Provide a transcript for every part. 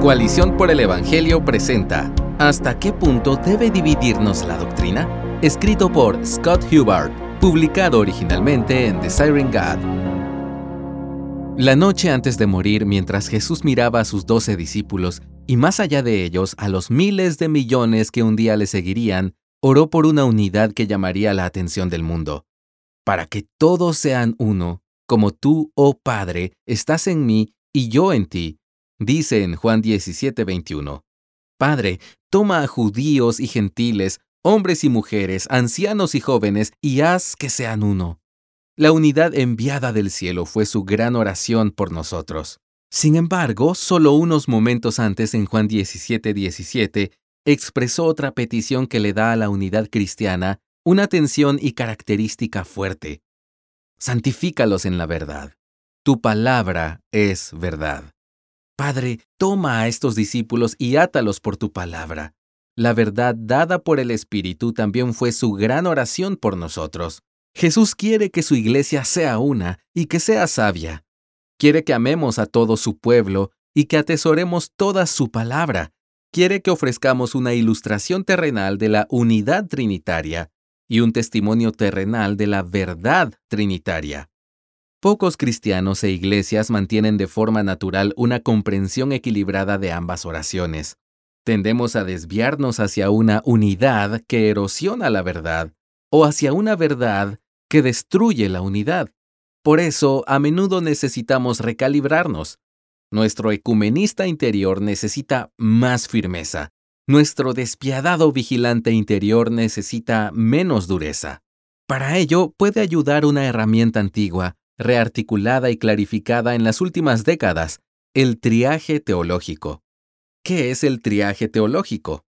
Coalición por el Evangelio presenta ¿Hasta qué punto debe dividirnos la doctrina? Escrito por Scott Hubbard, publicado originalmente en Desiring God. La noche antes de morir, mientras Jesús miraba a sus doce discípulos y más allá de ellos a los miles de millones que un día le seguirían, oró por una unidad que llamaría la atención del mundo. Para que todos sean uno, como tú, oh Padre, estás en mí y yo en ti, Dice en Juan 17, 21, Padre, toma a judíos y gentiles, hombres y mujeres, ancianos y jóvenes, y haz que sean uno. La unidad enviada del cielo fue su gran oración por nosotros. Sin embargo, solo unos momentos antes, en Juan 17, 17, expresó otra petición que le da a la unidad cristiana una atención y característica fuerte. Santifícalos en la verdad. Tu palabra es verdad. Padre, toma a estos discípulos y átalos por tu palabra. La verdad dada por el Espíritu también fue su gran oración por nosotros. Jesús quiere que su iglesia sea una y que sea sabia. Quiere que amemos a todo su pueblo y que atesoremos toda su palabra. Quiere que ofrezcamos una ilustración terrenal de la unidad trinitaria y un testimonio terrenal de la verdad trinitaria. Pocos cristianos e iglesias mantienen de forma natural una comprensión equilibrada de ambas oraciones. Tendemos a desviarnos hacia una unidad que erosiona la verdad o hacia una verdad que destruye la unidad. Por eso, a menudo necesitamos recalibrarnos. Nuestro ecumenista interior necesita más firmeza. Nuestro despiadado vigilante interior necesita menos dureza. Para ello puede ayudar una herramienta antigua rearticulada y clarificada en las últimas décadas, el triaje teológico. ¿Qué es el triaje teológico?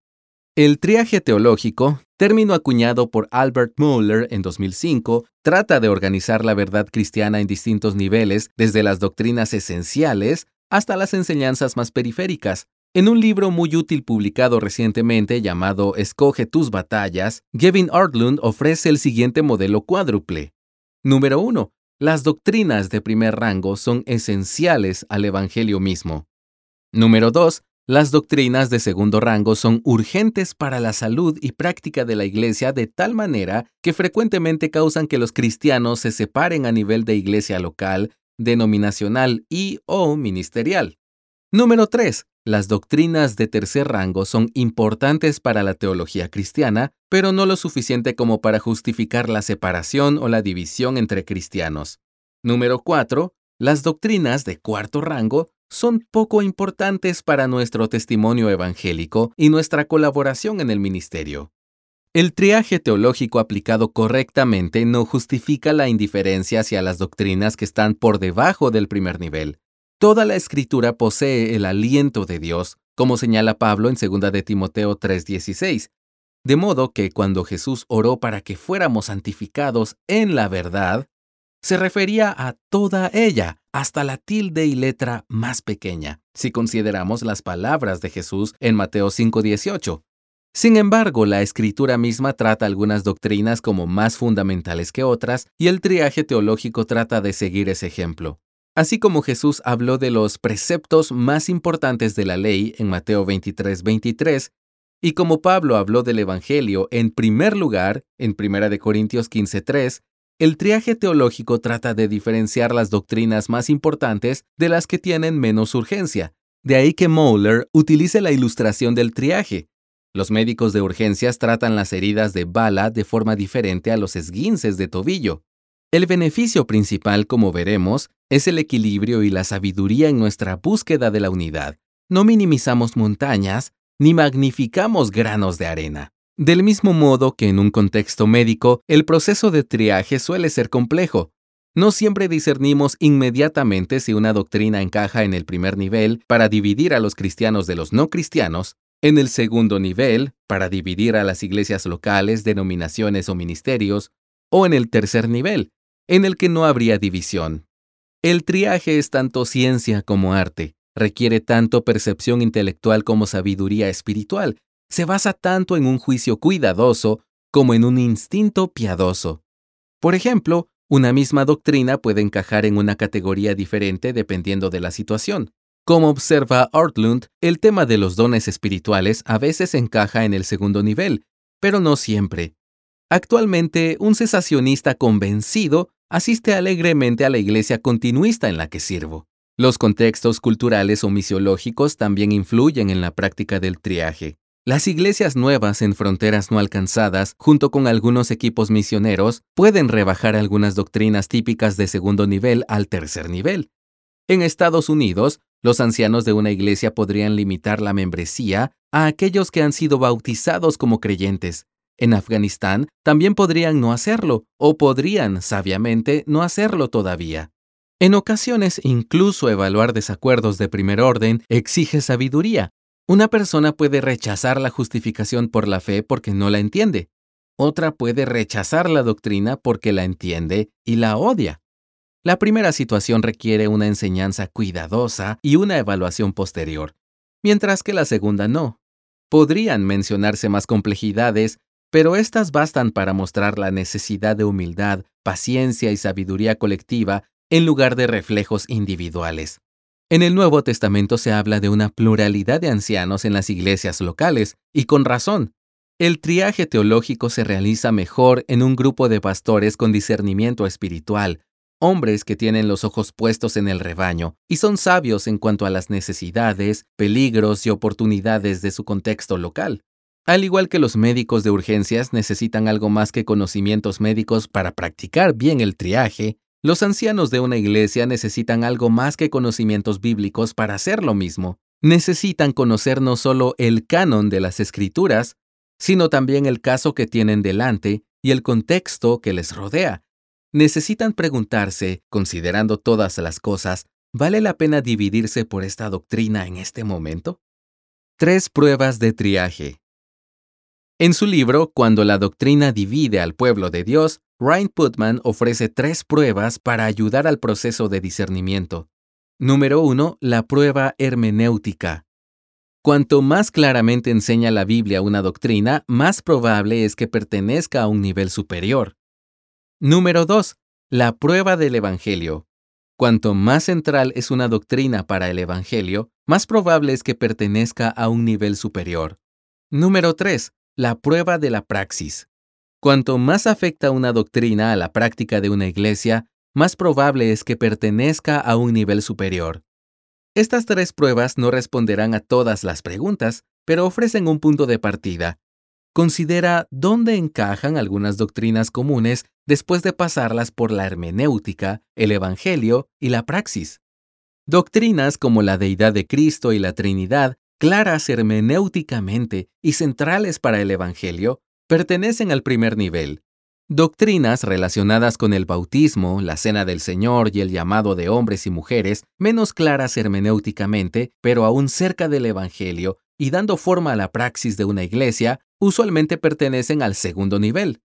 El triaje teológico, término acuñado por Albert Mohler en 2005, trata de organizar la verdad cristiana en distintos niveles, desde las doctrinas esenciales hasta las enseñanzas más periféricas. En un libro muy útil publicado recientemente llamado Escoge tus batallas, Gavin Artlund ofrece el siguiente modelo cuádruple. Número 1. Las doctrinas de primer rango son esenciales al Evangelio mismo. Número 2. Las doctrinas de segundo rango son urgentes para la salud y práctica de la Iglesia de tal manera que frecuentemente causan que los cristianos se separen a nivel de iglesia local, denominacional y o ministerial. Número 3. Las doctrinas de tercer rango son importantes para la teología cristiana, pero no lo suficiente como para justificar la separación o la división entre cristianos. Número 4. Las doctrinas de cuarto rango son poco importantes para nuestro testimonio evangélico y nuestra colaboración en el ministerio. El triaje teológico aplicado correctamente no justifica la indiferencia hacia las doctrinas que están por debajo del primer nivel, Toda la escritura posee el aliento de Dios, como señala Pablo en 2 de Timoteo 3:16. De modo que cuando Jesús oró para que fuéramos santificados en la verdad, se refería a toda ella, hasta la tilde y letra más pequeña, si consideramos las palabras de Jesús en Mateo 5:18. Sin embargo, la escritura misma trata algunas doctrinas como más fundamentales que otras, y el triaje teológico trata de seguir ese ejemplo. Así como Jesús habló de los preceptos más importantes de la ley en Mateo 23, 23, y como Pablo habló del Evangelio en primer lugar en 1 Corintios 15, 3, el triaje teológico trata de diferenciar las doctrinas más importantes de las que tienen menos urgencia. De ahí que Moeller utilice la ilustración del triaje. Los médicos de urgencias tratan las heridas de bala de forma diferente a los esguinces de tobillo. El beneficio principal, como veremos, es el equilibrio y la sabiduría en nuestra búsqueda de la unidad. No minimizamos montañas ni magnificamos granos de arena. Del mismo modo que en un contexto médico, el proceso de triaje suele ser complejo. No siempre discernimos inmediatamente si una doctrina encaja en el primer nivel para dividir a los cristianos de los no cristianos, en el segundo nivel para dividir a las iglesias locales, denominaciones o ministerios, o en el tercer nivel en el que no habría división. El triaje es tanto ciencia como arte, requiere tanto percepción intelectual como sabiduría espiritual, se basa tanto en un juicio cuidadoso como en un instinto piadoso. Por ejemplo, una misma doctrina puede encajar en una categoría diferente dependiendo de la situación. Como observa Ortlund, el tema de los dones espirituales a veces encaja en el segundo nivel, pero no siempre. Actualmente, un cesacionista convencido asiste alegremente a la iglesia continuista en la que sirvo. Los contextos culturales o misiológicos también influyen en la práctica del triaje. Las iglesias nuevas en fronteras no alcanzadas, junto con algunos equipos misioneros, pueden rebajar algunas doctrinas típicas de segundo nivel al tercer nivel. En Estados Unidos, los ancianos de una iglesia podrían limitar la membresía a aquellos que han sido bautizados como creyentes. En Afganistán también podrían no hacerlo, o podrían, sabiamente, no hacerlo todavía. En ocasiones, incluso evaluar desacuerdos de primer orden exige sabiduría, una persona puede rechazar la justificación por la fe porque no la entiende. Otra puede rechazar la doctrina porque la entiende y la odia. La primera situación requiere una enseñanza cuidadosa y una evaluación posterior, mientras que la segunda no. Podrían mencionarse más complejidades, pero estas bastan para mostrar la necesidad de humildad, paciencia y sabiduría colectiva en lugar de reflejos individuales. En el Nuevo Testamento se habla de una pluralidad de ancianos en las iglesias locales, y con razón. El triaje teológico se realiza mejor en un grupo de pastores con discernimiento espiritual, hombres que tienen los ojos puestos en el rebaño y son sabios en cuanto a las necesidades, peligros y oportunidades de su contexto local. Al igual que los médicos de urgencias necesitan algo más que conocimientos médicos para practicar bien el triaje, los ancianos de una iglesia necesitan algo más que conocimientos bíblicos para hacer lo mismo. Necesitan conocer no solo el canon de las escrituras, sino también el caso que tienen delante y el contexto que les rodea. Necesitan preguntarse, considerando todas las cosas, ¿vale la pena dividirse por esta doctrina en este momento? Tres pruebas de triaje. En su libro Cuando la doctrina divide al pueblo de Dios, Ryan Putman ofrece tres pruebas para ayudar al proceso de discernimiento. Número 1. La prueba hermenéutica. Cuanto más claramente enseña la Biblia una doctrina, más probable es que pertenezca a un nivel superior. Número 2. La prueba del Evangelio. Cuanto más central es una doctrina para el Evangelio, más probable es que pertenezca a un nivel superior. Número 3. La prueba de la praxis. Cuanto más afecta una doctrina a la práctica de una iglesia, más probable es que pertenezca a un nivel superior. Estas tres pruebas no responderán a todas las preguntas, pero ofrecen un punto de partida. Considera dónde encajan algunas doctrinas comunes después de pasarlas por la hermenéutica, el Evangelio y la praxis. Doctrinas como la deidad de Cristo y la Trinidad, claras hermenéuticamente y centrales para el Evangelio, pertenecen al primer nivel. Doctrinas relacionadas con el bautismo, la cena del Señor y el llamado de hombres y mujeres, menos claras hermenéuticamente, pero aún cerca del Evangelio y dando forma a la praxis de una iglesia, usualmente pertenecen al segundo nivel.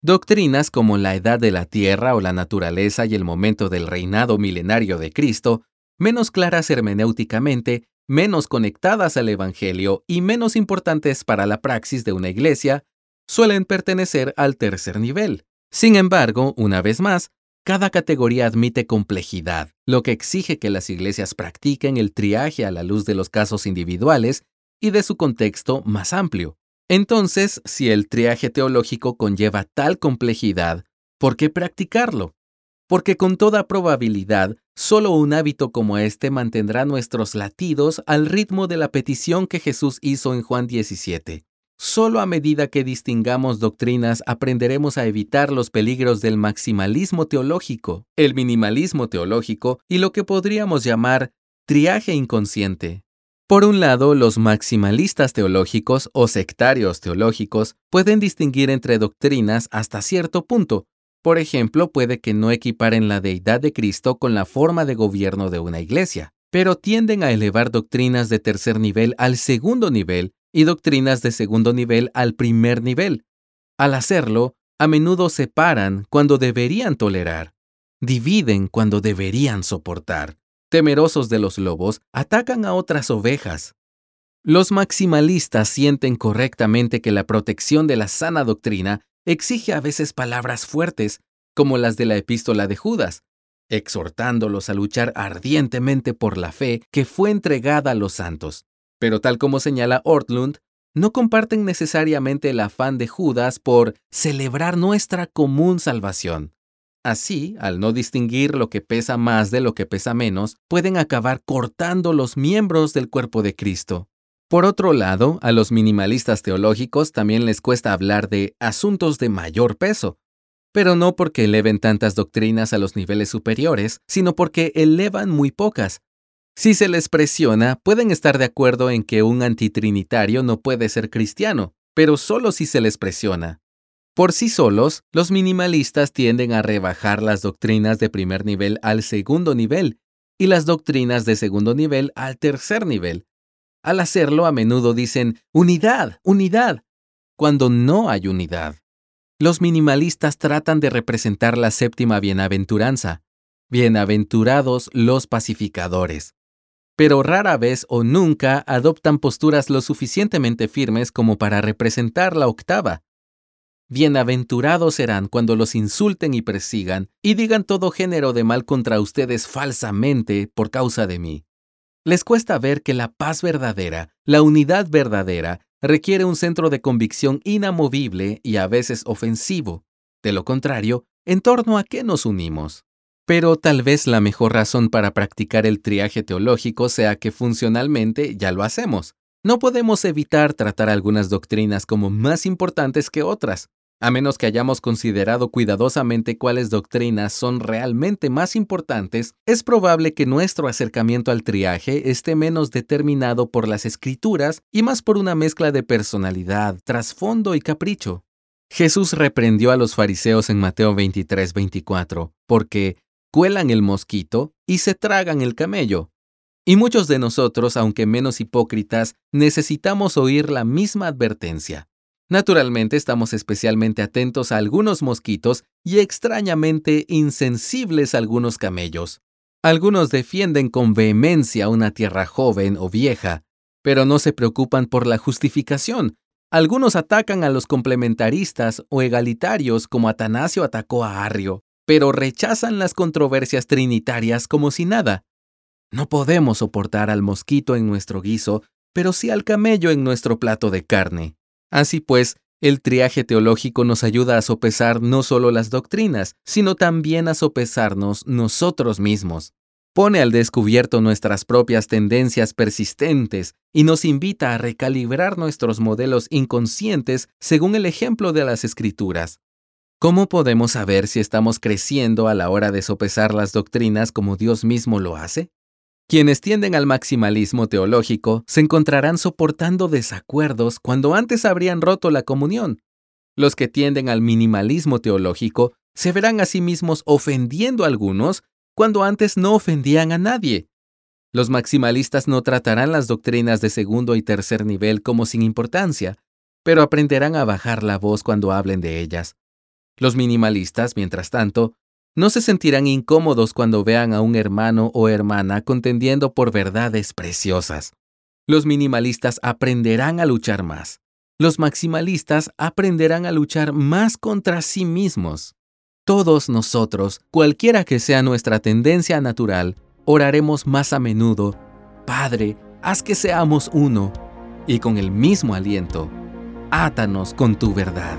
Doctrinas como la edad de la tierra o la naturaleza y el momento del reinado milenario de Cristo, menos claras hermenéuticamente, menos conectadas al Evangelio y menos importantes para la praxis de una iglesia, suelen pertenecer al tercer nivel. Sin embargo, una vez más, cada categoría admite complejidad, lo que exige que las iglesias practiquen el triaje a la luz de los casos individuales y de su contexto más amplio. Entonces, si el triaje teológico conlleva tal complejidad, ¿por qué practicarlo? Porque con toda probabilidad, solo un hábito como este mantendrá nuestros latidos al ritmo de la petición que Jesús hizo en Juan 17. Solo a medida que distingamos doctrinas aprenderemos a evitar los peligros del maximalismo teológico, el minimalismo teológico y lo que podríamos llamar triaje inconsciente. Por un lado, los maximalistas teológicos o sectarios teológicos pueden distinguir entre doctrinas hasta cierto punto. Por ejemplo, puede que no equiparen la deidad de Cristo con la forma de gobierno de una iglesia, pero tienden a elevar doctrinas de tercer nivel al segundo nivel y doctrinas de segundo nivel al primer nivel. Al hacerlo, a menudo separan cuando deberían tolerar, dividen cuando deberían soportar. Temerosos de los lobos, atacan a otras ovejas. Los maximalistas sienten correctamente que la protección de la sana doctrina exige a veces palabras fuertes, como las de la epístola de Judas. exhortándolos a luchar ardientemente por la fe que fue entregada a los santos. Pero tal como señala Ortlund, no comparten necesariamente el afán de Judas por celebrar nuestra común salvación. Así, al no distinguir lo que pesa más de lo que pesa menos, pueden acabar cortando los miembros del cuerpo de Cristo. Por otro lado, a los minimalistas teológicos también les cuesta hablar de asuntos de mayor peso, pero no porque eleven tantas doctrinas a los niveles superiores, sino porque elevan muy pocas. Si se les presiona, pueden estar de acuerdo en que un antitrinitario no puede ser cristiano, pero solo si se les presiona. Por sí solos, los minimalistas tienden a rebajar las doctrinas de primer nivel al segundo nivel y las doctrinas de segundo nivel al tercer nivel. Al hacerlo, a menudo dicen unidad, unidad, cuando no hay unidad. Los minimalistas tratan de representar la séptima bienaventuranza. Bienaventurados los pacificadores. Pero rara vez o nunca adoptan posturas lo suficientemente firmes como para representar la octava. Bienaventurados serán cuando los insulten y persigan y digan todo género de mal contra ustedes falsamente por causa de mí. Les cuesta ver que la paz verdadera, la unidad verdadera, requiere un centro de convicción inamovible y a veces ofensivo. De lo contrario, ¿en torno a qué nos unimos? Pero tal vez la mejor razón para practicar el triaje teológico sea que funcionalmente ya lo hacemos. No podemos evitar tratar algunas doctrinas como más importantes que otras, a menos que hayamos considerado cuidadosamente cuáles doctrinas son realmente más importantes, es probable que nuestro acercamiento al triaje esté menos determinado por las escrituras y más por una mezcla de personalidad, trasfondo y capricho. Jesús reprendió a los fariseos en Mateo 23-24, porque cuelan el mosquito y se tragan el camello. Y muchos de nosotros, aunque menos hipócritas, necesitamos oír la misma advertencia. Naturalmente estamos especialmente atentos a algunos mosquitos y extrañamente insensibles a algunos camellos. Algunos defienden con vehemencia una tierra joven o vieja, pero no se preocupan por la justificación. Algunos atacan a los complementaristas o egalitarios como Atanasio atacó a Arrio, pero rechazan las controversias trinitarias como si nada. No podemos soportar al mosquito en nuestro guiso, pero sí al camello en nuestro plato de carne. Así pues, el triaje teológico nos ayuda a sopesar no solo las doctrinas, sino también a sopesarnos nosotros mismos. Pone al descubierto nuestras propias tendencias persistentes y nos invita a recalibrar nuestros modelos inconscientes según el ejemplo de las escrituras. ¿Cómo podemos saber si estamos creciendo a la hora de sopesar las doctrinas como Dios mismo lo hace? Quienes tienden al maximalismo teológico se encontrarán soportando desacuerdos cuando antes habrían roto la comunión. Los que tienden al minimalismo teológico se verán a sí mismos ofendiendo a algunos cuando antes no ofendían a nadie. Los maximalistas no tratarán las doctrinas de segundo y tercer nivel como sin importancia, pero aprenderán a bajar la voz cuando hablen de ellas. Los minimalistas, mientras tanto, no se sentirán incómodos cuando vean a un hermano o hermana contendiendo por verdades preciosas. Los minimalistas aprenderán a luchar más. Los maximalistas aprenderán a luchar más contra sí mismos. Todos nosotros, cualquiera que sea nuestra tendencia natural, oraremos más a menudo, Padre, haz que seamos uno, y con el mismo aliento, átanos con tu verdad.